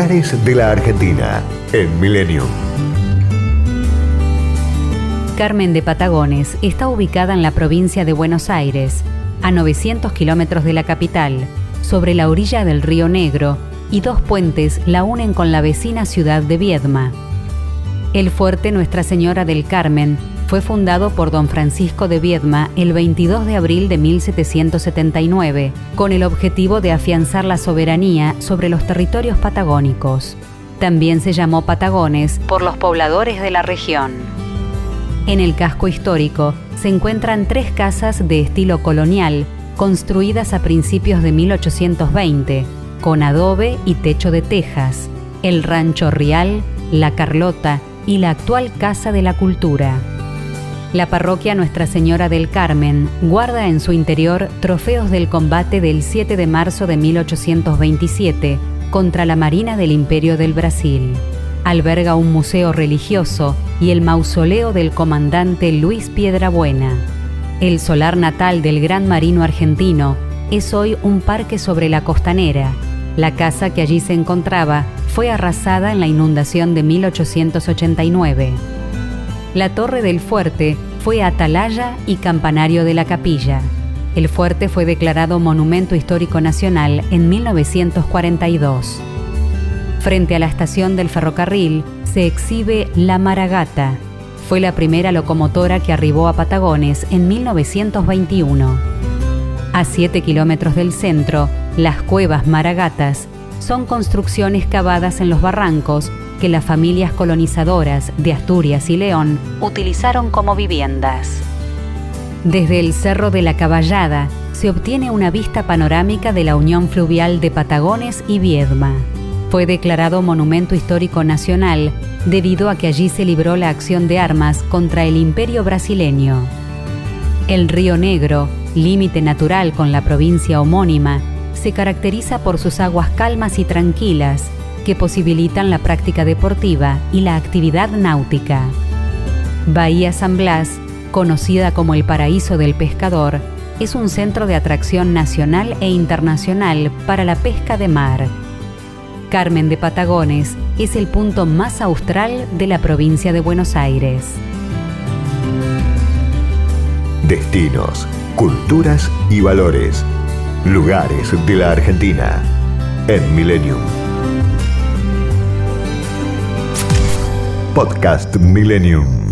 De la Argentina en Millennium. Carmen de Patagones está ubicada en la provincia de Buenos Aires, a 900 kilómetros de la capital, sobre la orilla del río Negro, y dos puentes la unen con la vecina ciudad de Viedma. El fuerte Nuestra Señora del Carmen fue fundado por don Francisco de Viedma el 22 de abril de 1779, con el objetivo de afianzar la soberanía sobre los territorios patagónicos. También se llamó Patagones por los pobladores de la región. En el casco histórico se encuentran tres casas de estilo colonial, construidas a principios de 1820, con adobe y techo de tejas, el Rancho Real, La Carlota y la actual Casa de la Cultura. La parroquia Nuestra Señora del Carmen guarda en su interior trofeos del combate del 7 de marzo de 1827 contra la Marina del Imperio del Brasil. Alberga un museo religioso y el mausoleo del comandante Luis Piedrabuena. El solar natal del gran marino argentino es hoy un parque sobre la costanera. La casa que allí se encontraba fue arrasada en la inundación de 1889. La torre del fuerte fue atalaya y campanario de la capilla. El fuerte fue declarado Monumento Histórico Nacional en 1942. Frente a la estación del ferrocarril se exhibe La Maragata. Fue la primera locomotora que arribó a Patagones en 1921. A 7 kilómetros del centro, las cuevas Maragatas son construcciones cavadas en los barrancos que las familias colonizadoras de Asturias y León utilizaron como viviendas. Desde el Cerro de la Caballada se obtiene una vista panorámica de la unión fluvial de Patagones y Viedma. Fue declarado Monumento Histórico Nacional debido a que allí se libró la acción de armas contra el imperio brasileño. El río Negro, límite natural con la provincia homónima, se caracteriza por sus aguas calmas y tranquilas, que posibilitan la práctica deportiva y la actividad náutica. Bahía San Blas, conocida como el paraíso del pescador, es un centro de atracción nacional e internacional para la pesca de mar. Carmen de Patagones es el punto más austral de la provincia de Buenos Aires. Destinos, culturas y valores. Lugares de la Argentina en Millennium. Podcast Millennium.